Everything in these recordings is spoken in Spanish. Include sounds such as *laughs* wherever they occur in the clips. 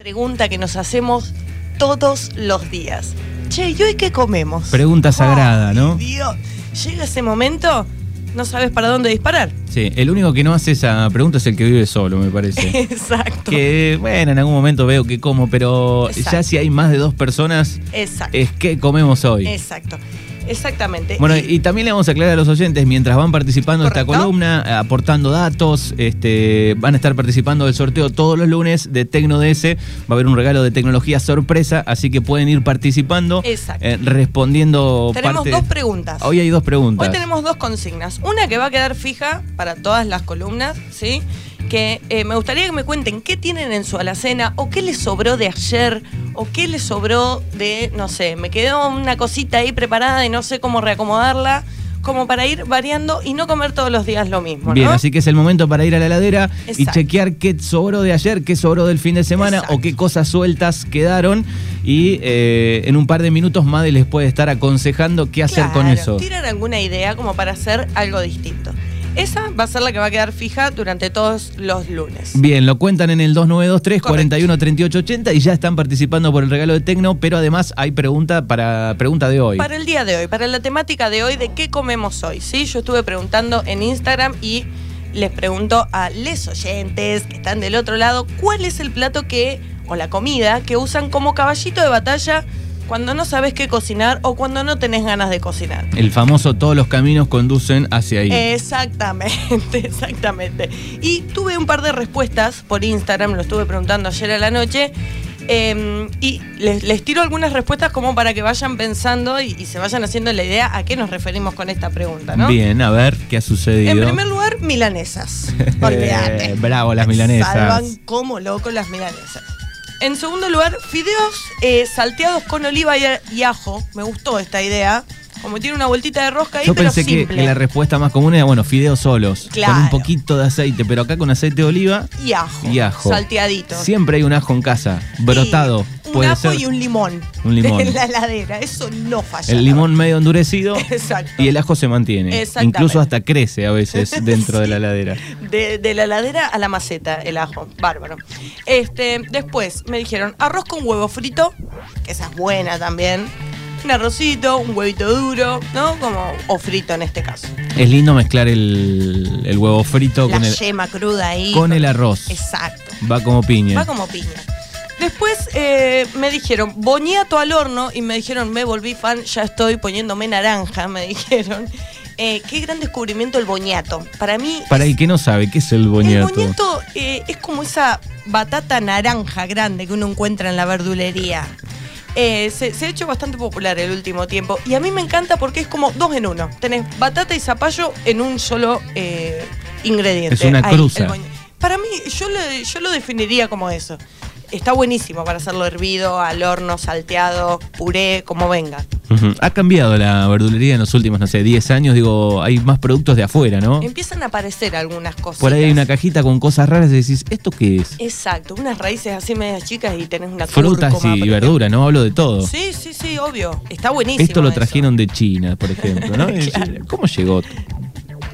Pregunta que nos hacemos todos los días. Che, ¿y hoy qué comemos? Pregunta sagrada, ¿no? Dios, llega ese momento, no sabes para dónde disparar. Sí, el único que no hace esa pregunta es el que vive solo, me parece. *laughs* Exacto. que, bueno, en algún momento veo que como, pero Exacto. ya si hay más de dos personas, Exacto. es que comemos hoy. Exacto. Exactamente. Bueno, Y- y también le vamos a aclarar a los oyentes, mientras van participando de esta columna, aportando datos, este, van a estar participando del sorteo todos los lunes de TecnoDS. Va a haber un regalo de tecnología sorpresa, así que pueden ir participando, Exacto. eh, respondiendo tenemos parte- dos preguntas. Hoy hay dos preguntas. Hoy tenemos dos consignas. Una que va a quedar fija para todas las columnas, ¿sí? Que eh, me gustaría que me cuenten qué tienen en su alacena o qué les sobró de ayer o qué les sobró de, no sé, me quedó una cosita ahí preparada y no sé cómo reacomodarla, como para ir variando y no comer todos los días lo mismo, Bien, así que es el momento para ir a la heladera y chequear qué sobró de ayer, qué sobró del fin de semana Exacto. o qué cosas sueltas quedaron. Y eh, en un par de minutos Made les puede estar aconsejando qué hacer con eso. Tiran alguna idea como para hacer algo distinto. Esa va a ser la que va a quedar fija durante todos los lunes. Bien, lo cuentan en el 2923 Correcto. 41 38 80 y ya están participando por el regalo de Tecno, pero además hay pregunta para pregunta de hoy. Para el día de hoy, para la temática de hoy de qué comemos hoy, ¿sí? Yo estuve preguntando en Instagram y les pregunto a les oyentes que están del otro lado, ¿cuál es el plato que, o la comida, que usan como caballito de batalla cuando no sabes qué cocinar o cuando no tenés ganas de cocinar? El famoso todos los caminos conducen hacia ahí. Exactamente, *laughs* exactamente. Y tuve un par de respuestas por Instagram, lo estuve preguntando ayer a la noche. eh, y les, les tiro algunas respuestas como para que vayan pensando y, y se vayan haciendo la idea a qué nos referimos con esta pregunta, ¿no? Bien, a ver qué ha sucedido. En primer lugar, milanesas. *laughs* Olvídate. Bravo, las milanesas. Salvan como loco las milanesas. En segundo lugar, fideos eh, salteados con oliva y, y ajo. Me gustó esta idea. Como tiene una vueltita de rosca ahí, Yo pero pensé que, simple. que la respuesta más común era, bueno, fideos solos, Claro. con un poquito de aceite, pero acá con aceite de oliva Y ajo. y ajo. Salteadito. Siempre hay un ajo en casa, brotado. Y un puede ajo ser y un limón. Un limón. *laughs* En la heladera. Eso no falla. el limón medio endurecido *laughs* Exacto. y el ajo se mantiene. Exactamente. Incluso hasta crece a veces *laughs* dentro de la heladera. De, de la heladera a la maceta, el ajo. Bárbaro. Este, después me dijeron arroz con huevo frito, que esa es buena también. Un arrocito, un huevito duro, ¿no? Como, o frito en este caso. Es lindo mezclar el, el huevo frito La con el, yema cruda ahí. con el arroz. Exacto. Va como piña. Va como piña. Después eh, me dijeron boñato al horno y me dijeron me volví fan, ya estoy poniéndome naranja, me *laughs* dijeron. Eh, qué gran descubrimiento el boñato. Para mí Para el que no sabe, ¿qué es el boñato? el boñato eh, es como esa batata naranja grande que uno encuentra en la verdulería. Eh, se, se ha hecho bastante popular el último tiempo y a mí me encanta porque es como dos en uno. Tenés batata y zapallo en un solo eh, ingrediente. Es una Ahí, cruza. Para mí, yo lo, yo lo definiría como eso. Está buenísimo para hacerlo hervido, al horno, salteado, puré, como venga. Ha cambiado la verdulería en los últimos, no sé, 10 años. Digo, hay más productos de afuera, ¿no? Empiezan a aparecer algunas cosas. Por ahí hay una cajita con cosas raras y decís, ¿esto qué es? Exacto, unas raíces así medias chicas y tenés una Frutas cúrcuma, y verduras, ¿no? Hablo de todo. Sí, sí, sí, obvio. Está buenísimo. Esto lo eso. trajeron de China, por ejemplo, ¿no? *laughs* Claro. ¿Cómo llegó?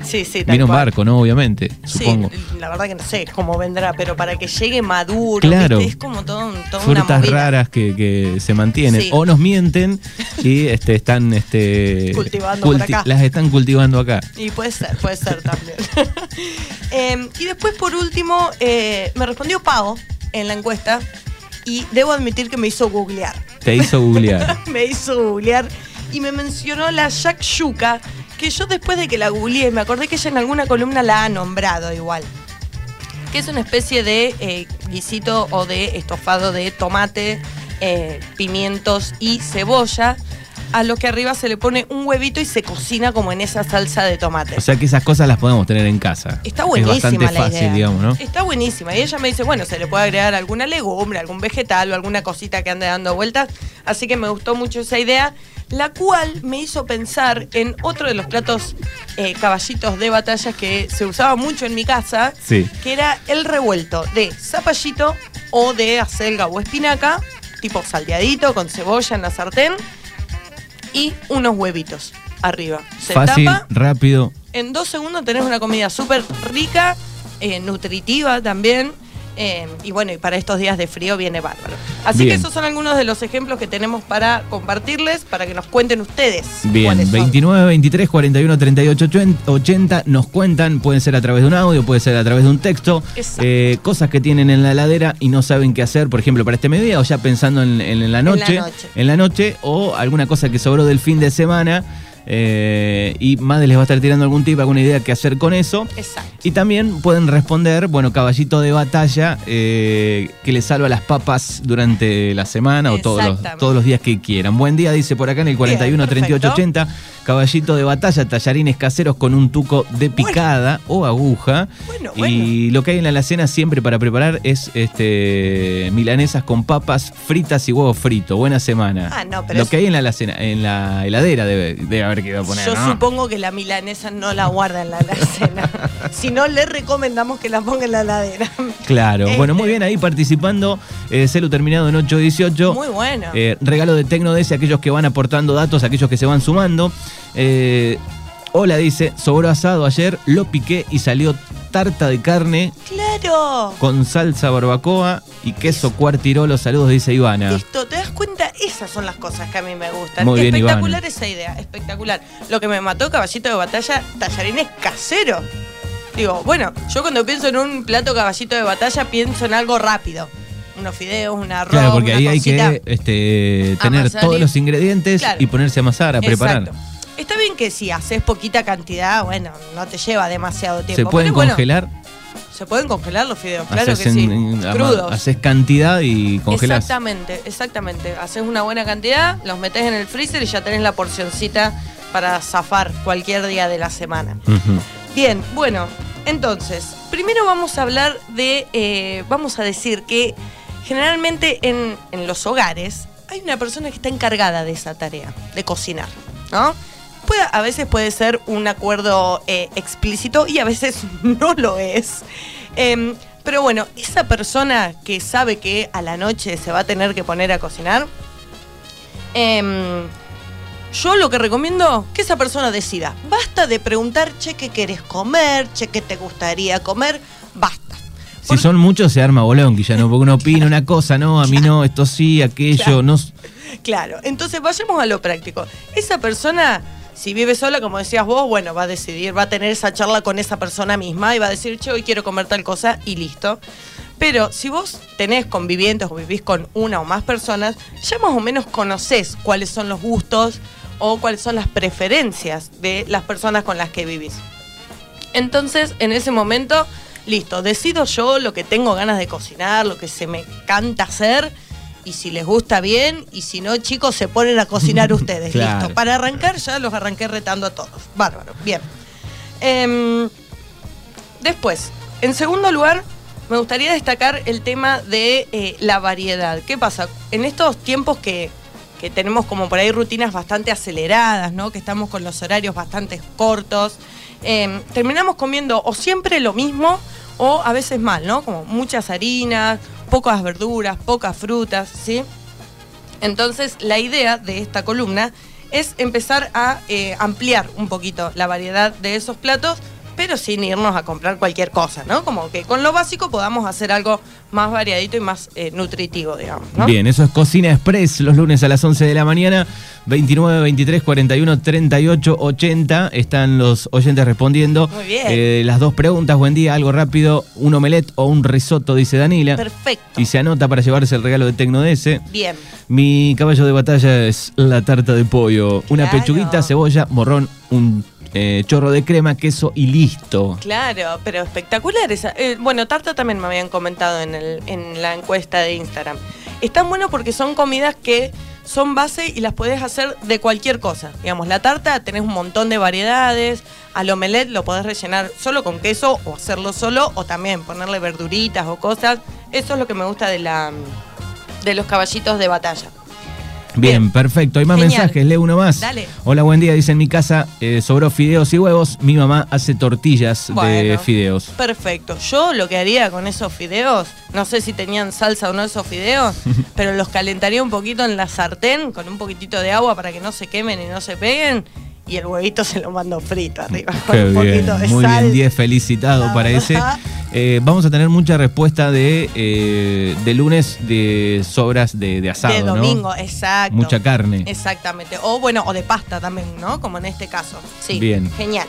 Sí, sí, cual. barco, ¿no? Obviamente, Sí, supongo. la verdad que no sé cómo vendrá, pero para que llegue maduro, Claro. ¿viste? es como todo, un- toda una Frutas movida. raras que, que se mantienen. Sí. O nos mienten y este, están este, Cultivando por acá. las están cultivando acá. Y puede ser, puede ser también. *laughs* Eh, y después, por último, eh, me respondió Pau en la encuesta y debo admitir que me hizo googlear. Te hizo googlear. *laughs* me hizo googlear y me mencionó la shakshuka, que yo después de que la googleé, me acordé que ella en alguna columna la ha nombrado igual. Que es una especie de eh, guisito o de estofado de tomate, eh, pimientos y cebolla, a lo que arriba se le pone un huevito y se cocina como en esa salsa de tomate. O sea que esas cosas las podemos tener en casa. Está buenísima Es bastante la fácil, idea. digamos, ¿no? Está buenísima. Y ella me dice, bueno, se le puede agregar alguna legumbre, algún vegetal o alguna cosita que ande dando vueltas. Así que me gustó mucho esa idea, la cual me hizo pensar en otro de los platos eh, caballitos de batalla que se usaba mucho en mi casa, Sí. que era el revuelto de zapallito o de acelga o espinaca, tipo salteadito con cebolla en la sartén y unos huevitos arriba. Se Fácil, tapa rápido. en dos segundos tenés una comida súper rica, eh, nutritiva también. Eh, y bueno, y para estos días de frío viene bárbaro. Así Bien. que esos son algunos de los ejemplos que tenemos para compartirles, para que nos cuenten ustedes. Bien, cuáles son. 29, 23, 41, 38, 80, nos cuentan, pueden ser a través de un audio, puede ser a través de un texto, eh, cosas que tienen en la heladera y no saben qué hacer, por ejemplo, para este mediodía o ya pensando en, en la noche, noche. en la noche, o alguna cosa que sobró del fin de semana eh, y Madre les va a estar tirando algún tip, alguna idea que hacer con eso. Exacto. Y también pueden responder, bueno, caballito de batalla eh, que les salva las papas durante la semana o todos los, todos los días que quieran. Buen día, dice por acá en el 41 Bien, 38 perfecto. 80. Caballito de batalla, tallarines caseros con un tuco de picada o aguja. Bueno, y lo que hay en la alacena siempre para preparar es este milanesas con papas fritas y huevo frito. Buena semana. Ah, no, pero Lo es- que hay en la alacena, en la heladera debe, debe haber que poner. Yo ¿no? supongo que la milanesa no la guarda en la alacena. *laughs* si no, le recomendamos que la ponga en la heladera. Claro, Este. bueno, muy bien ahí participando. Eh, celu terminado en 818. Muy bueno. Eh, regalo de Tecnodes, aquellos que van aportando datos, aquellos que se van sumando. Eh, hola, dice, sobró asado ayer, lo piqué y salió tarta de carne claro. Con salsa barbacoa y queso cuartirolo. Saludos, dice Ivana. Listo, ¿te das cuenta? Esas son las cosas que a mí me gustan. Muy bien, espectacular Ivana. esa idea, espectacular. Lo que me mató caballito de batalla, tallarines caseros. Digo, bueno, yo cuando pienso en un plato caballito de batalla pienso en algo rápido. Unos fideos, un arroz, Claro, porque una ahí hay que este, tener Amasar todos y- los ingredientes Claro. y ponerse a amasar, a preparar. Está bien que si haces poquita cantidad, bueno, no te lleva demasiado tiempo. Se pueden Pero bueno, congelar, se pueden congelar los fideos, claro que sí. en- Crudos. haces cantidad y congelás. Exactamente, exactamente. Haces una buena cantidad, los metes en el freezer y ya tenés la porcioncita para zafar cualquier día de la semana. Bien, bueno, entonces, primero vamos a hablar de, eh, vamos a decir que generalmente en, en los hogares hay una persona que está encargada de esa tarea, de cocinar, ¿no? Puede- a veces puede ser un acuerdo eh, explícito y a veces *laughs* no lo es. Em, pero bueno, esa persona que sabe que a la noche se va a tener que poner a cocinar, em, yo lo que recomiendo que esa persona decida. Basta de preguntar, che, ¿qué querés comer? Che, ¿qué te gustaría comer? Basta. Si son muchos se arma bolón, no, porque uno opina una cosa, no, a mí no, esto sí, aquello, Claro. no. Claro, entonces vayamos a lo práctico. Esa persona, si vive sola, como decías vos, bueno, va a decidir, va a tener esa charla con esa persona misma y va a decir, che, hoy quiero comer tal cosa y listo. Pero si vos tenés convivientes o vivís con una o más personas, ya más o menos conocés cuáles son los gustos o cuáles son las preferencias de las personas con las que vivís. Entonces, en ese momento, listo, decido yo lo que tengo ganas de cocinar, lo que se me canta hacer, y si les gusta bien, y si no, chicos, se ponen a cocinar *laughs* ustedes. Claro. Listo. Para arrancar, ya los arranqué retando a todos. Bárbaro, bien. Em, después, en segundo lugar, me gustaría destacar el tema de eh, la variedad. ¿Qué pasa? En estos tiempos que, que tenemos como por ahí rutinas bastante aceleradas, ¿no? Que estamos con los horarios bastante cortos, em, terminamos comiendo o siempre lo mismo o a veces mal, ¿no? Como muchas harinas, pocas verduras, pocas frutas, ¿sí? Entonces, la idea de esta columna es empezar a eh, ampliar un poquito la variedad de esos platos, pero sin irnos a comprar cualquier cosa, ¿no? Como que con lo básico podamos hacer algo más variadito y más eh, nutritivo, digamos, ¿no? Bien, eso es Cocina Express, los lunes a las 11 de la mañana, 29, 23, 41, 38, 80. Están los oyentes respondiendo. Muy bien. Eh, las dos preguntas, buen día, algo rápido, un omelette o un risotto, dice Danila. Perfecto. Y se anota para llevarse el regalo de Tecno DS. Bien. Mi caballo de batalla es la tarta de pollo. Una Claro. pechuguita, cebolla, morrón, un eh, chorro de crema, queso y listo. Claro, pero espectacular esa. eh, bueno, tarta también me habían comentado en, la encuesta de Instagram. Están buenos porque son comidas que son base y las podés hacer de cualquier cosa. Digamos, la tarta tenés un montón de variedades. Al omelette lo podés rellenar solo con queso o hacerlo solo o también ponerle verduritas o cosas. Eso es lo que me gusta de los caballitos de batalla. Bien, perfecto. Hay más Genial. mensajes, leo uno más. Dale. Hola, buen día. Dice en mi casa eh, sobró fideos y huevos. Mi mamá hace tortillas de fideos. Perfecto. Yo lo que haría con esos fideos, no sé si tenían salsa o no esos fideos, *laughs* pero los calentaría un poquito en la sartén con un poquitito de agua para que no se quemen y no se peguen. Y el huevito se lo mando frito arriba. con Qué un bien, poquito de muy sal. bien, 10 felicitado La para ese. Eh, vamos a tener mucha respuesta de, eh, de lunes de sobras de, de asado, de ¿no? domingo, exacto. Mucha carne. Exactamente. O bueno, o de pasta también, ¿no? Como en este caso. Sí. Bien. Genial.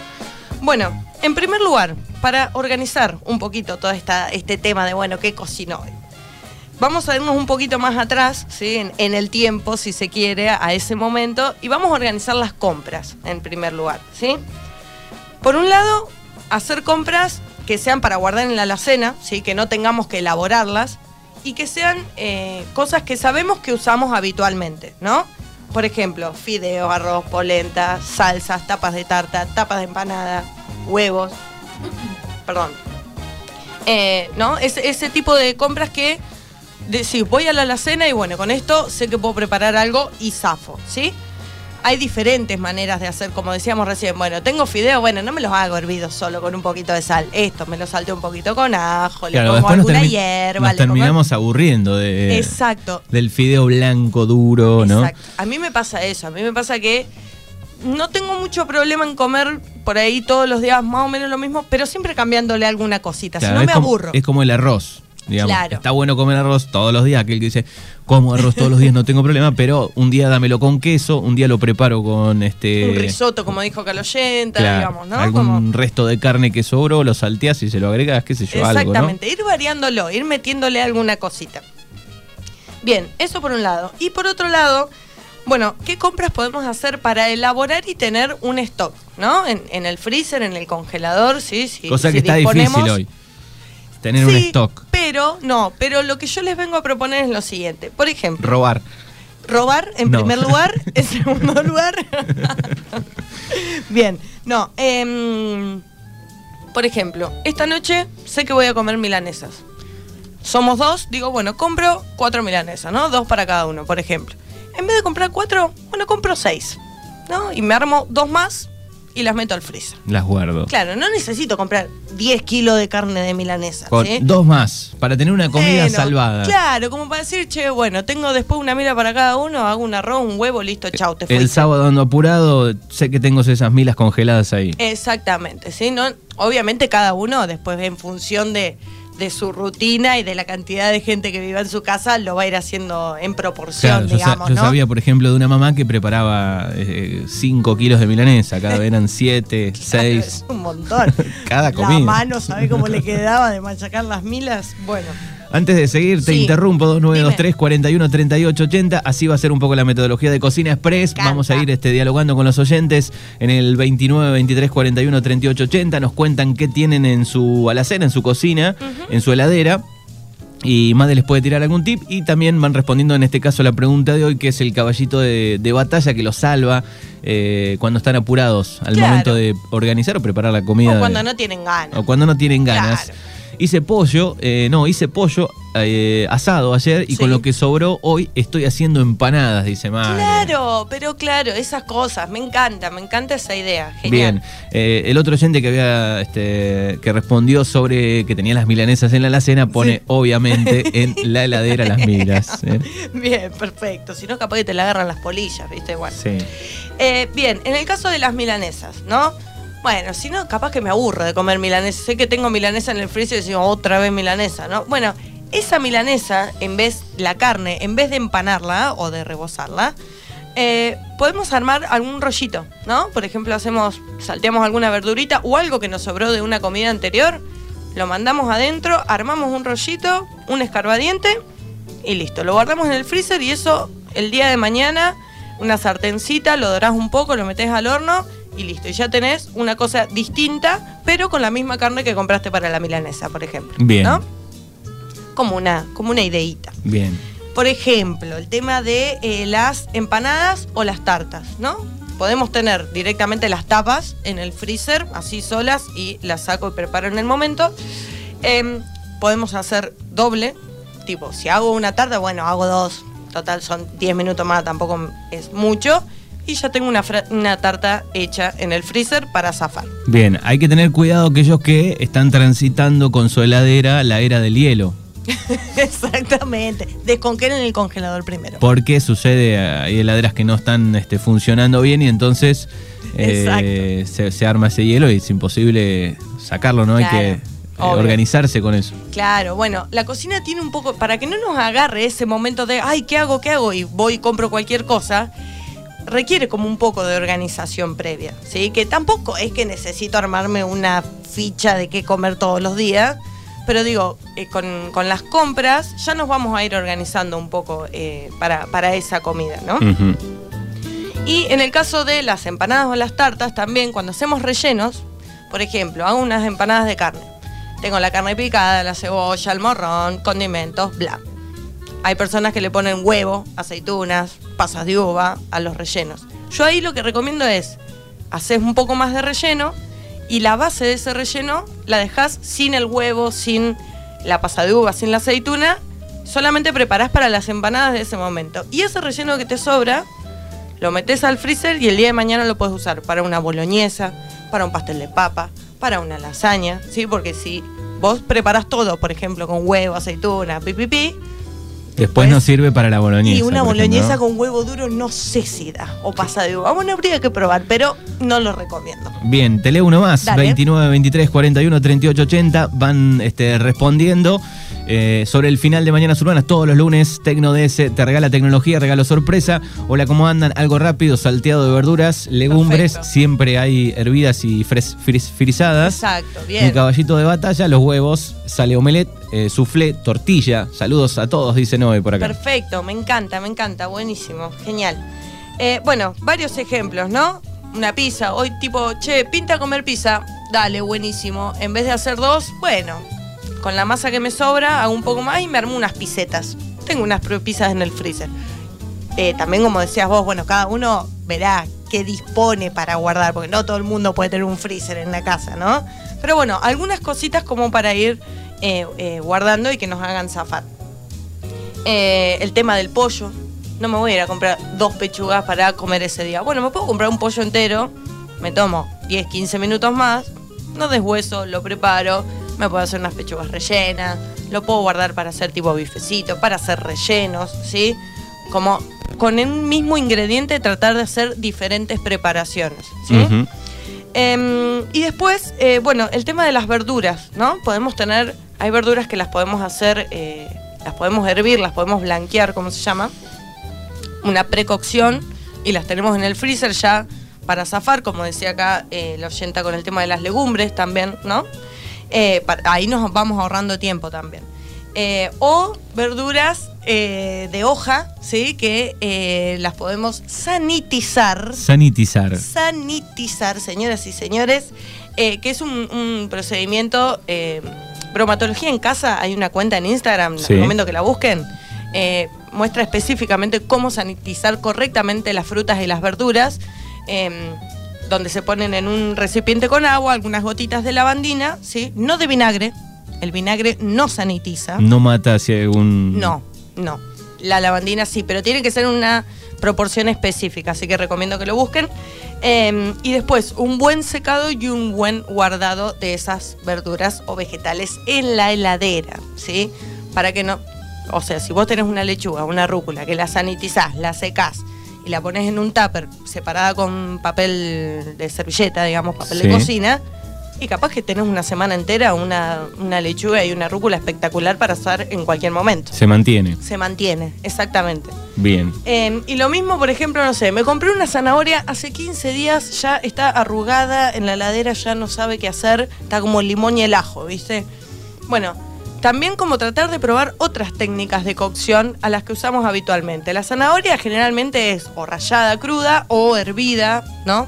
Bueno, en primer lugar, para organizar un poquito todo esta, este tema de, bueno, ¿qué cocino hoy? Vamos a irnos un poquito más atrás, ¿sí? en, el tiempo, si se quiere, a ese momento, y vamos a organizar las compras, en primer lugar, ¿sí? Por un lado, hacer compras que sean para guardar en la alacena, ¿sí? que no tengamos que elaborarlas, y que sean eh, cosas que sabemos que usamos habitualmente, ¿no? Por ejemplo, fideos, arroz, polenta, salsas, tapas de tarta, tapas de empanada, huevos. Perdón. Eh, ¿No? Ese, ese tipo de compras que decís, voy a la alacena y bueno, con esto sé que puedo preparar algo y zafo, ¿sí? Hay diferentes maneras de hacer, como decíamos recién. Bueno, tengo fideos, bueno, no me los hago hervidos solo con un poquito de sal. Esto me lo salteo un poquito con ajo, Claro, le pongo nos, alguna termi- hierba, nos le pongo- terminamos aburriendo de, Exacto. del fideo blanco duro, ¿no? Exacto. A mí me pasa eso, a mí me pasa que no tengo mucho problema en comer por ahí todos los días más o menos lo mismo, pero siempre cambiándole alguna cosita, Claro, si no me como- aburro. Es como el arroz. Digamos. Claro. Está bueno comer arroz todos los días. Aquel que dice, como arroz todos los días no tengo problema, pero un día dámelo con queso, un día lo preparo con este. Un risotto, como dijo Caloyenta, claro, digamos, ¿no? Algún Como- resto de carne que sobró, lo salteás y se lo agregas, qué sé yo, algo, ¿no? Exactamente, ir variándolo, ir metiéndole alguna cosita. Bien, eso por un lado. Y por otro lado, bueno, ¿qué compras podemos hacer para elaborar y tener un stock, ¿no? En, en el freezer, en el congelador, sí, sí. Cosa si que está disponemos- difícil hoy. Tener un stock. Pero, no, pero lo que yo les vengo a proponer es lo siguiente. Por ejemplo, Robar. robar en No. primer lugar, *laughs* en segundo lugar. Bien, no. em, por ejemplo, esta noche sé que voy a comer milanesas. Somos dos, digo, bueno, compro cuatro milanesas, ¿no? Dos para cada uno, por ejemplo. En vez de comprar cuatro, bueno, compro seis, ¿no? Y me armo dos más y las meto al freezer. Las guardo. Claro, no necesito comprar 10 kilos de carne de milanesa. Con ¿sí? dos más, para tener una comida Bueno, salvada. Claro, como para decir, che, bueno, tengo después una mila para cada uno, hago un arroz, un huevo, listo, chau, te fuiste. El sábado ando apurado, sé que tengo esas milas congeladas ahí. Exactamente, ¿sí? ¿No? Obviamente cada uno después en función de, de su rutina y de la cantidad de gente que vive en su casa lo va a ir haciendo en proporción, Claro, digamos, yo ¿no? sabía, por ejemplo, de una mamá que preparaba 5 kilos de milanesa, cada vez eran 7, Claro, 6. es un montón. *laughs* Cada La comida. mano, ¿sabe cómo le quedaba de machacar las milas? Bueno. Antes de seguir, te Sí. interrumpo, 2923 Dime. 41 38 80. Así va a ser un poco la metodología de Cocina Express. Vamos a ir este, dialogando con los oyentes en el 29 23 41 38 80. Nos cuentan qué tienen en su alacena, en su cocina, en su heladera. Y Made les puede tirar algún tip. Y también van respondiendo en este caso la pregunta de hoy, que es el caballito de, de batalla que los salva eh, cuando están apurados al Claro. momento de organizar o preparar la comida. O de- cuando no tienen ganas. o cuando no tienen ganas. Claro. Hice pollo, eh, no, hice pollo eh, asado ayer y Sí. con lo que sobró hoy estoy haciendo empanadas, dice Mario. Claro, pero claro, esas cosas, me encanta, me encanta esa idea. Genial. Bien, Eh, el otro oyente que había este, que respondió sobre que tenía las milanesas en la alacena pone Sí. obviamente en *laughs* la heladera las milas. ¿eh? Bien, perfecto. Si no, capaz que te la agarran las polillas, ¿viste? Bueno. Sí. Bien, en el caso de las milanesas, ¿no? Bueno, si no, capaz que me aburro de comer milanesa. Sé que tengo milanesa en el freezer y digo, otra vez milanesa, ¿no? Bueno, esa milanesa, en vez, la carne, en vez de empanarla o de rebozarla, eh, podemos armar algún rollito, ¿no? Por ejemplo, hacemos, salteamos alguna verdurita o algo que nos sobró de una comida anterior, lo mandamos adentro, armamos un rollito, un escarbadiente y listo. Lo guardamos en el freezer y eso el día de mañana, una sartencita, lo dorás un poco, lo metes al horno y listo. Y ya tenés una cosa distinta, pero con la misma carne que compraste para la milanesa, por ejemplo. Bien. ¿no? Como una, como una ideita. Bien. Por ejemplo, el tema de eh, las empanadas o las tartas, ¿no? Podemos tener directamente las tapas en el freezer, así solas, y las saco y preparo en el momento. Em, podemos hacer doble, tipo, si hago una tarta, bueno, hago dos. Total, son 10 minutos más, tampoco es mucho. Y ya tengo una, una tarta hecha en el freezer para zafar. Bien, hay que tener cuidado aquellos que están transitando con su heladera la era del hielo. *laughs* Exactamente. Desconquelen el congelador primero. Porque sucede, hay heladeras que no están este, funcionando bien y entonces eh, se, se arma ese hielo y es imposible sacarlo, ¿no? Hay que eh, organizarse con eso. Claro, bueno, la cocina tiene un poco, para que no nos agarre ese momento de, ay, ¿qué hago? ¿Qué hago? Y voy y compro cualquier cosa, requiere como un poco de organización previa, ¿sí? Que tampoco es que necesito armarme una ficha de qué comer todos los días, pero digo, eh, con, con las compras ya nos vamos a ir organizando un poco eh, para, para esa comida, ¿no? Y en el caso de las empanadas o las tartas, también cuando hacemos rellenos, por ejemplo, hago unas empanadas de carne. Tengo la carne picada, la cebolla, el morrón, condimentos, bla. Hay personas que le ponen huevo, aceitunas, pasas de uva a los rellenos. Yo ahí lo que recomiendo es, haces un poco más de relleno y la base de ese relleno la dejas sin el huevo, sin la pasa de uva, sin la aceituna, solamente preparás para las empanadas de ese momento. Y ese relleno que te sobra, lo metes al freezer y el día de mañana lo puedes usar para una boloñesa, para un pastel de papa, para una lasaña, ¿sí? Porque si vos preparás todo, por ejemplo, con huevo, aceituna, pipipi, Después nos sirve para la boloñesa. y una boloñesa ¿no? con huevo duro no sé si da, o pasa de uva. Bueno, habría que probar, pero no lo recomiendo. Bien, te leo uno más. Dale. 29, 23, 41, 38, 80. Van este, respondiendo eh, sobre el final de Mañanas Urbanas. Todos los lunes, Tecno DS te regala tecnología, regalo sorpresa. Hola, ¿cómo andan? Algo rápido, salteado de verduras, legumbres. Perfecto. Siempre hay hervidas y fres- fris- frisadas. Exacto, Un bien. caballito de batalla, los huevos, sale omelette, eh, soufflé, tortilla. Saludos a todos, dice Noé por acá. Perfecto, me encanta, me encanta, buenísimo, genial. Eh, bueno, varios ejemplos, ¿no? Una pizza, hoy tipo, che, pinta comer pizza, dale, buenísimo. En vez de hacer dos, bueno, con la masa que me sobra, hago un poco más y me armo unas pisetas. Tengo unas pizzas en el freezer. Eh, también, como decías vos, bueno, cada uno verá qué dispone para guardar, porque no todo el mundo puede tener un freezer en la casa, ¿no? Pero bueno, algunas cositas como para ir eh, eh, guardando y que nos hagan zafar. El tema del pollo. No me voy a ir a comprar dos pechugas para comer ese día. Bueno, me puedo comprar un pollo entero, me tomo 10, 15 minutos más, no deshueso, lo preparo, me puedo hacer unas pechugas rellenas, lo puedo guardar para hacer tipo bifecito, para hacer rellenos, ¿sí? Como con un mismo ingrediente tratar de hacer diferentes preparaciones, ¿sí? Em, y después, eh, bueno, el tema de las verduras, ¿no? Podemos tener, hay verduras que las podemos hacer, eh, las podemos hervir, las podemos blanquear, como se llama, una precocción y las tenemos en el freezer ya para zafar, como decía acá eh, la oyenta con el tema de las legumbres también, ¿no? Eh, ahí nos vamos ahorrando tiempo también. Eh, o verduras eh, de hoja, ¿sí? Que eh, las podemos sanitizar Sanitizar. sanitizar, señoras y señores, que es un, un procedimiento, bromatología en casa, hay una cuenta en Instagram, les Sí. recomiendo que la busquen, muestra específicamente cómo sanitizar correctamente las frutas y las verduras, eh, donde se ponen en un recipiente con agua, algunas gotitas de lavandina, ¿sí? no de vinagre, el vinagre no sanitiza. No mata si hay un. No, no. La lavandina sí, pero tiene que ser una proporción específica, así que recomiendo que lo busquen. Eh, y después, un buen secado y un buen guardado de esas verduras o vegetales en la heladera, ¿sí? Para que no. O sea, si vos tenés una lechuga, una rúcula, que la sanitizás, la secás y la pones en un tupper separada con papel de servilleta, digamos, papel Sí. de cocina, y capaz que tenés una semana entera una, una lechuga y una rúcula espectacular para usar en cualquier momento. Se mantiene. Se mantiene, exactamente. Bien. Eh, y lo mismo, por ejemplo, no sé, me compré una zanahoria hace 15 días, ya está arrugada en la ladera, ya no sabe qué hacer, está como el limón y el ajo, ¿viste? Bueno, también como tratar de probar otras técnicas de cocción a las que usamos habitualmente. La zanahoria generalmente es o rallada cruda o hervida, ¿no?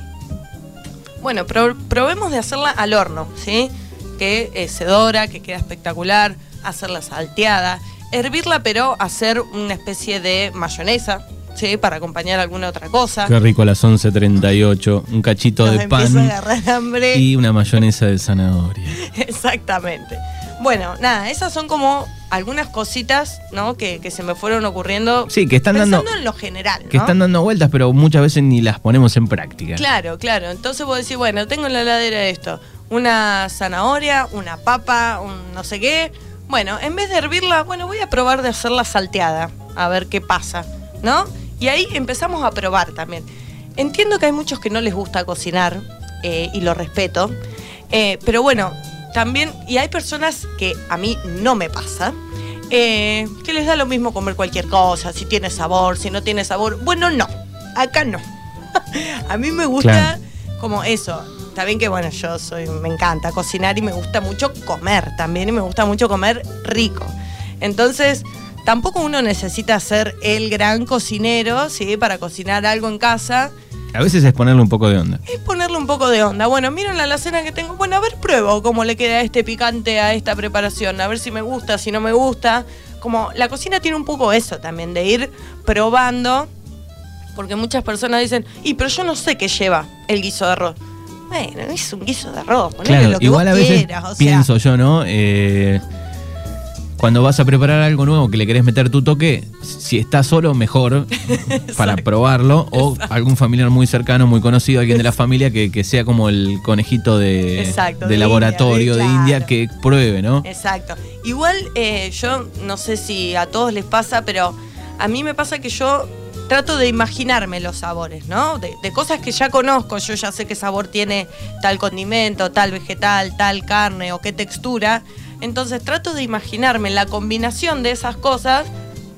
Bueno, pro- probemos de hacerla al horno, ¿sí? Que eh, se dora, que queda espectacular, hacerla salteada, hervirla pero hacer una especie de mayonesa, ¿sí? Para acompañar alguna otra cosa. Qué rico a las 11.38. Un cachito Nos de a pan hambre. y una mayonesa de zanahoria. *laughs* Exactamente. Bueno, nada, esas son como algunas cositas, ¿no? Que, que se me fueron ocurriendo. Sí, que están dando- en lo general, ¿no? Que están dando vueltas, pero muchas veces ni las ponemos en práctica. Claro, claro. Entonces vos decís, bueno, tengo en la heladera esto, una zanahoria, una papa, un no sé qué, Bueno, en vez de hervirla, bueno, voy a probar de hacerla salteada, a ver qué pasa, ¿no? Y ahí empezamos a probar también. Entiendo que hay muchos que no les gusta cocinar eh, y lo respeto, eh, pero bueno, también, y hay personas que a mí no me pasa, eh, que les da lo mismo comer cualquier cosa, si tiene sabor, si no tiene sabor. Bueno, no, acá no. *laughs* a mí me gusta como eso. Está bien que bueno, yo soy, me encanta cocinar y me gusta mucho comer también y me gusta mucho comer rico. Entonces, tampoco uno necesita ser el gran cocinero, ¿sí? Para cocinar algo en casa. A veces es ponerle un poco de onda. Es ponerle un poco de onda. Bueno, miren la alacena que tengo. Bueno, a ver, pruebo cómo le queda este picante a esta preparación. A ver si me gusta, si no me gusta. Como la cocina tiene un poco eso también, de ir probando. Porque muchas personas dicen, y pero yo no sé qué lleva el guiso de arroz. Bueno, es un guiso de arroz, ponele Claro, lo que igual vos a veces quieras. O sea, pienso yo, ¿no? Eh, cuando vas a preparar algo nuevo que le querés meter tu toque, si estás solo, mejor *laughs* para probarlo. O algún familiar muy cercano, muy conocido, alguien de la familia que, que sea como el conejito de, Exacto, de de laboratorio India, de claro. India que pruebe, ¿no? Exacto. Igual eh, yo no sé si a todos les pasa, pero a mí me pasa que yo trato de imaginarme los sabores, ¿no? De, de cosas que ya conozco, yo ya sé qué sabor tiene tal condimento, tal vegetal, tal carne o qué textura. Entonces trato de imaginarme la combinación de esas cosas,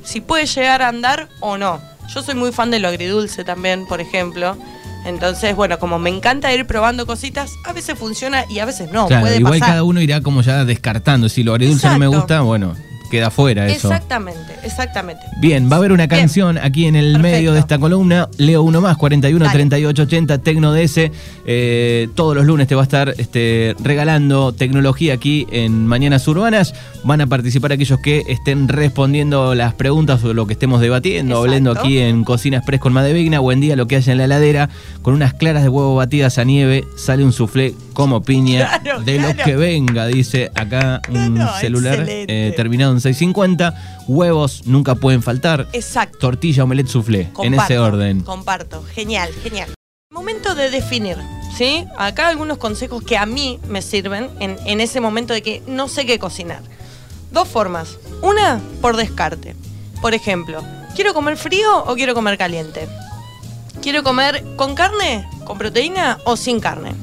si puede llegar a andar o no. Yo soy muy fan de lo agridulce también, por ejemplo. Entonces, bueno, como me encanta ir probando cositas, a veces funciona y a veces no. claro, puede igual pasar. cada uno irá como ya descartando. Si lo agridulce no me gusta, bueno, queda fuera eso. Exactamente, exactamente. Bien, va a haber una Bien. canción aquí en el Perfecto. medio de esta columna. Leo uno más, 41 Dale. 38 80, Tecno DS. Eh, todos los lunes te va a estar este, regalando tecnología aquí en Mañanas Urbanas. Van a participar aquellos que estén respondiendo las preguntas o lo que estemos debatiendo, Exacto. hablando aquí en Cocina Express con Madevigna. Buen día, lo que haya en la heladera. Con unas claras de huevo batidas a nieve, sale un soufflé como piña. *laughs* Claro, de lo claro. que venga, dice acá un celular eh, terminado en 650. Huevos nunca pueden faltar Exacto. tortilla, omelette, soufflé, en ese orden. Comparto. Genial, genial. Momento de definir, ¿sí? Acá algunos consejos que a mí me sirven en, en ese momento de que no sé qué cocinar. Dos formas. Una, por descarte. Por ejemplo, ¿quiero comer frío o quiero comer caliente? ¿Quiero comer con carne, con proteína o sin carne?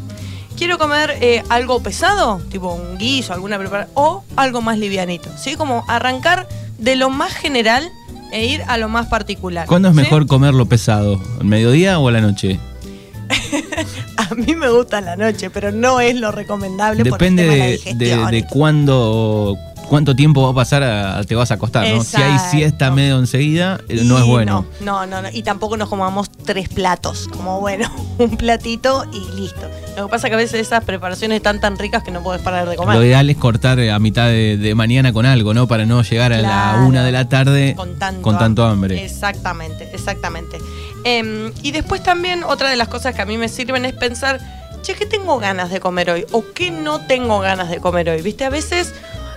¿Quiero comer eh, algo pesado, tipo un guiso, alguna preparación, o algo más livianito? ¿Sí? Como arrancar de lo más general e ir a lo más particular. ¿Cuándo es ¿sí? mejor comerlo pesado? ¿Al mediodía o a la noche? *laughs* A mí me gusta la noche, pero no es lo recomendable Depende por el tema de, de, la digestión. de- de cuándo, cuánto tiempo va a pasar a, te vas a acostar, ¿no? Si hay siesta medio enseguida, no es bueno. No, no, no, Y tampoco nos comamos tres platos. Como bueno, *laughs* un platito y listo. Lo que pasa es que a veces esas preparaciones están tan ricas que no puedes parar de comer. Lo ideal es cortar a mitad de, de mañana con algo, ¿no? Para no llegar a Claro. la una de la tarde con tanto, hambre. Exactamente, exactamente. Em, y después también otra de las cosas que a mí me sirven es pensar, che, ¿qué tengo ganas de comer hoy? ¿O qué no tengo ganas de comer hoy? ¿Viste? A veces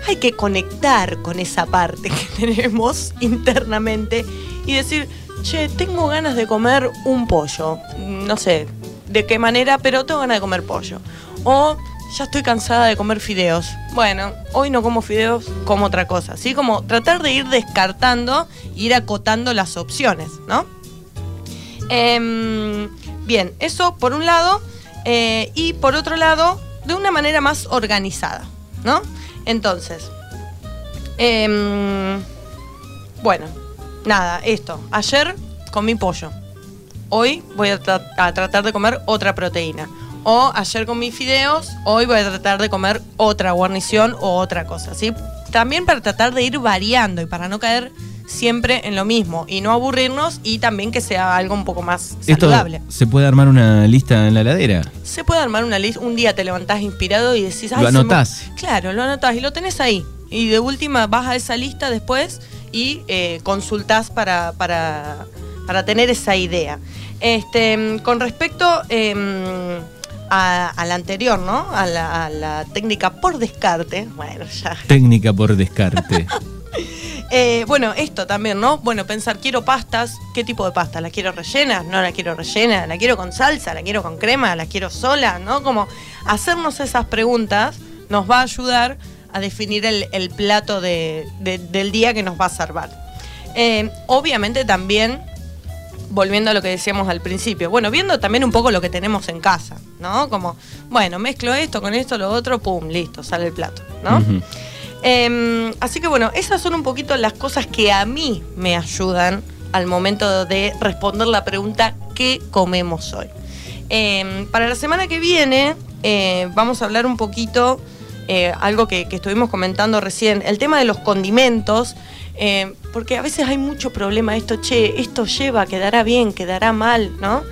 hay que conectar con esa parte que *laughs* tenemos internamente y decir, che, tengo ganas de comer un pollo. No sé de qué manera, pero tengo ganas de comer pollo. O ya estoy cansada de comer fideos. Bueno, hoy no como fideos, como otra cosa. Así como tratar de ir descartando, ir acotando las opciones, ¿no? Em, bien, eso por un lado. eh, y por otro lado, de una manera más organizada, ¿no? Entonces, em, bueno, nada, esto. Ayer comí pollo. Hoy voy a, tra- a tratar de comer otra proteína. O ayer comí fideos, hoy voy a tratar de comer otra guarnición o otra cosa, ¿sí? También para tratar de ir variando y para no caer siempre en lo mismo y no aburrirnos y también que sea algo un poco más Esto saludable. se puede armar una lista en la heladera. Se puede armar una lista, un día te levantás inspirado y decís, Lo "Ay, me- anotás. Claro, lo anotás y lo tenés ahí. Y de última vas a esa lista después y eh, consultás para, para, para tener esa idea. Este, con respecto em, a, a la anterior, ¿no? A la, a la técnica por descarte, bueno, ya Técnica por descarte. *laughs* eh, bueno, esto también, ¿no? Bueno, pensar, quiero pastas, ¿qué tipo de pasta? ¿La quiero rellena? ¿No la quiero rellena? ¿La quiero con salsa? ¿La quiero con crema? ¿La quiero sola? ¿No? Como hacernos esas preguntas nos va a ayudar a definir el, el plato de- de- del día que nos va a salvar. Eh, obviamente también, volviendo a lo que decíamos al principio, bueno, viendo también un poco lo que tenemos en casa, ¿no? Como, bueno, mezclo esto con esto, lo otro, pum, listo, sale el plato, ¿no? Eh, así que bueno, esas son un poquito las cosas que a mí me ayudan al momento de responder la pregunta ¿qué comemos hoy? Eh, para la semana que viene eh, vamos a hablar un poquito, eh, algo que, que estuvimos comentando recién, el tema de los condimentos, eh, porque a veces hay mucho problema esto, che, esto lleva, quedará bien, quedará mal, ¿no?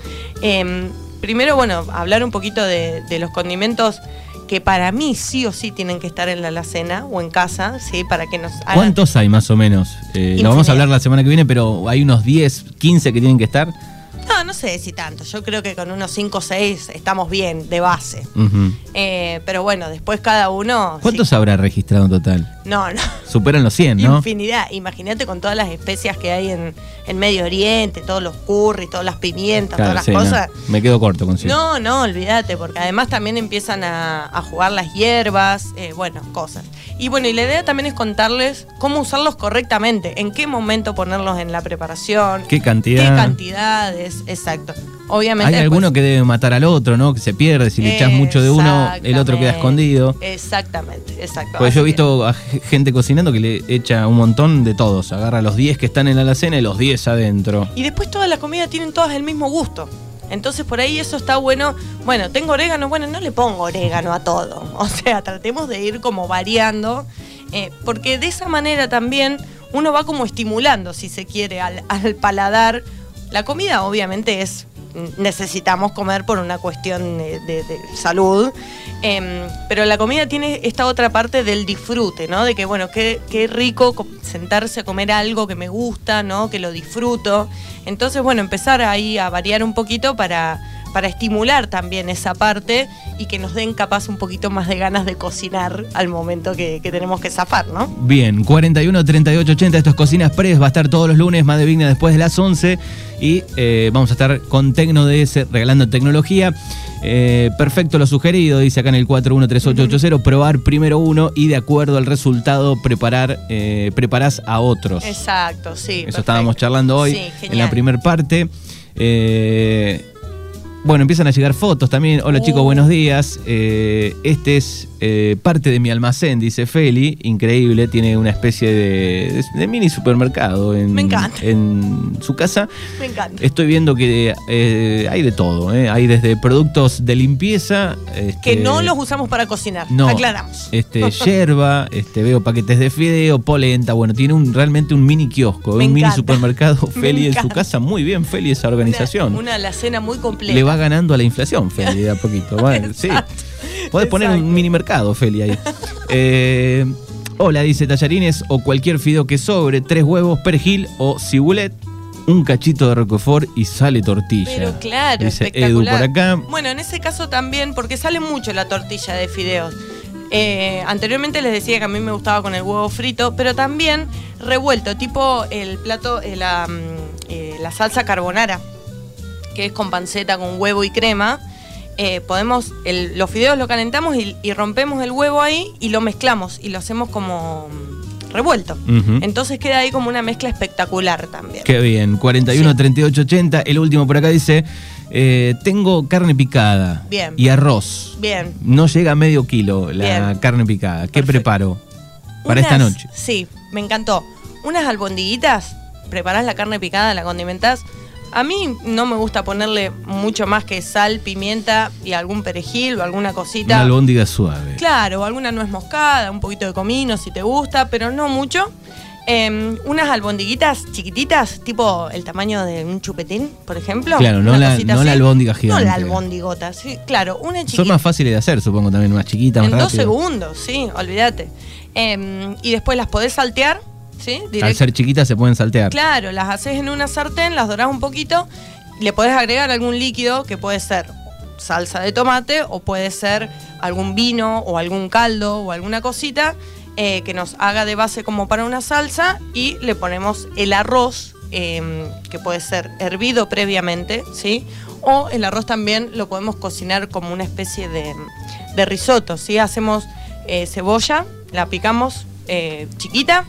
Eh, primero, bueno, hablar un poquito de, de los condimentos que para mí sí o sí tienen que estar en la alacena o en casa, ¿sí? Para que nos hagan... ¿Cuántos hay más o menos? Eh, lo vamos a hablar la semana que viene, pero hay unos 10, 15 que tienen que estar. No, no sé si tanto. Yo creo que con unos 5 o 6 estamos bien, de base. Eh, pero bueno, después cada uno... ¿Cuántos sí. habrá registrado en total? No, no. Superan los 100, ¿no? Infinidad. Imagínate con todas las especias que hay en, en Medio Oriente, todos los curries, todas las pimientas, Claro, todas las sí, no. cosas. Me quedo corto con 100. No, no, olvídate, porque además también empiezan a, a jugar las hierbas, eh, bueno, cosas. Y bueno, y la idea también es contarles cómo usarlos correctamente, en qué momento ponerlos en la preparación, ¿Qué cantidad? qué cantidades, exacto. Obviamente. Hay alguno que debe matar al otro, ¿no? Que se pierde. Si le echas mucho de uno, el otro queda escondido. Exactamente, exacto. Pues yo he visto a gente cocinando que le echa un montón de todos. Agarra los 10 que están en la alacena y los 10 adentro. Y después todas las comidas tienen todas el mismo gusto. Entonces por ahí eso está bueno. Bueno, tengo orégano, bueno, no le pongo orégano a todo. *laughs* O sea, tratemos de ir como variando. eh, porque de esa manera también uno va como estimulando, si se quiere, al, al paladar. La comida obviamente es, necesitamos comer por una cuestión de, de- salud. em, pero la comida tiene esta otra parte del disfrute, ¿no? De que, bueno, qué, qué rico co- sentarse a comer algo que me gusta, ¿no? Que lo disfruto. Entonces, bueno, empezar ahí a variar un poquito para, para estimular también esa parte y que nos den capaz un poquito más de ganas de cocinar al momento que, que tenemos que zafar, ¿no? Bien, 41 38 80, esto es Cocinas Press, va a estar todos los lunes, más de Vigna después de las 11 y eh, vamos a estar con Tecno DS regalando tecnología. Eh, perfecto lo sugerido, dice acá en el 413880, probar primero uno y de acuerdo al resultado preparar, eh, preparás a otros. Exacto, sí. Eso perfecto. estábamos charlando hoy Sí, en la primera parte. Eh, bueno, empiezan a llegar fotos también. Hola Uh. chicos, buenos días. Eh, este es eh, parte de mi almacén, dice Feli. Increíble, tiene una especie de, de- de mini supermercado en, Me encanta. en su casa. Me encanta. Estoy viendo que eh, hay de todo. eh. Hay desde productos de limpieza. Que este, no los usamos para cocinar, no, aclaramos. Este, *laughs* yerba, este, veo paquetes de fideo, polenta, bueno, tiene un realmente un mini kiosco, Me un mini supermercado *laughs* Me Feli en su casa, muy bien, Feli, esa organización. Una, una alacena muy completa. Le va ganando a la inflación, Feli, de a poquito. *laughs* Bueno, sí. Exacto. Podés poner un mini mercado, Feli, ahí. *laughs* Eh, hola, dice tallarines o cualquier fideo que sobre, tres huevos, perejil o cibulet, un cachito de roquefort y sale tortilla. Pero claro, Dice espectacular. Edu por acá. Bueno, en ese caso también, porque sale mucho la tortilla de fideos. Eh, anteriormente les decía que a mí me gustaba con el huevo frito, pero también revuelto, tipo el plato, eh, la, mm, eh, la salsa carbonara, que es con panceta, con huevo y crema. Eh, podemos, el- los fideos lo calentamos y, y rompemos el huevo ahí y lo mezclamos y lo hacemos como mm, revuelto. Entonces queda ahí como una mezcla espectacular también. Qué bien, 41 Sí. 38 80. El último por acá dice: eh, Tengo carne picada Bien. y arroz. Bien. No llega a medio kilo la Bien. carne picada. ¿Qué Perfecto. preparo para esta noche? Sí, me encantó. Unas albondiguitas, preparás la carne picada, la condimentás. A mí no me gusta ponerle mucho más que sal, pimienta y algún perejil o alguna Una cosita. albóndiga suave. Claro, o alguna nuez moscada, un poquito de comino si te gusta, pero no mucho. Em, unas albondiguitas chiquititas, tipo el tamaño de un chupetín, por ejemplo. Claro, no Una la- no la No la albondigota, sí, claro, una chiquita. Son más fáciles de hacer, supongo, también, más chiquitas, más En dos segundos, sí, olvídate. Em, y después las podés saltear, ¿sí? Al ser chiquitas se pueden saltear. Claro, las haces en una sartén, las dorás un poquito, le podés agregar algún líquido que puede ser salsa de tomate o puede ser algún vino o algún caldo o alguna cosita eh, que nos haga de base como para una salsa y le ponemos el arroz em, que puede ser hervido previamente, ¿sí? O el arroz también lo podemos cocinar como una especie de, de risotto, ¿sí? Hacemos eh, cebolla, la picamos eh, chiquita,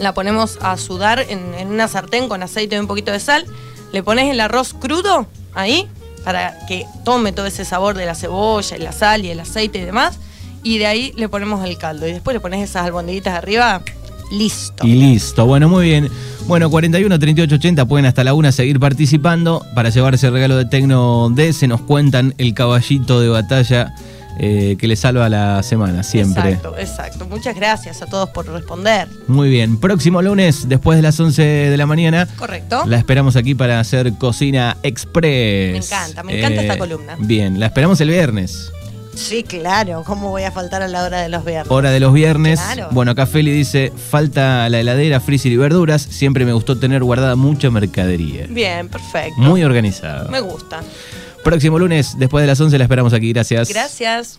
la ponemos a sudar en, una sartén con aceite y un poquito de sal, le pones el arroz crudo ahí para que tome todo ese sabor de la cebolla y la sal y el aceite y demás, y de ahí le ponemos el caldo y después le pones esas albondiguitas arriba, listo. Y listo, bueno, muy bien. Bueno, 41 38 80 pueden hasta la una seguir participando para llevarse el regalo de Tecno D. Se nos cuentan el caballito de batalla eh, que le salva la semana, siempre. Exacto, exacto. Muchas gracias a todos por responder. Muy bien. Próximo lunes, después de las 11 de la mañana. Correcto. La esperamos aquí para hacer Cocina Express. Me encanta, me encanta esta columna. Bien, la esperamos el viernes. Sí, claro. ¿Cómo voy a faltar a la hora de los viernes? Hora de los viernes. Claro. Bueno, acá Feli dice, falta la heladera, freezer y verduras. Siempre me gustó tener guardada mucha mercadería. Bien, perfecto. Muy organizado. Me gusta. Próximo lunes, después de las 11, la esperamos aquí. Gracias. Gracias.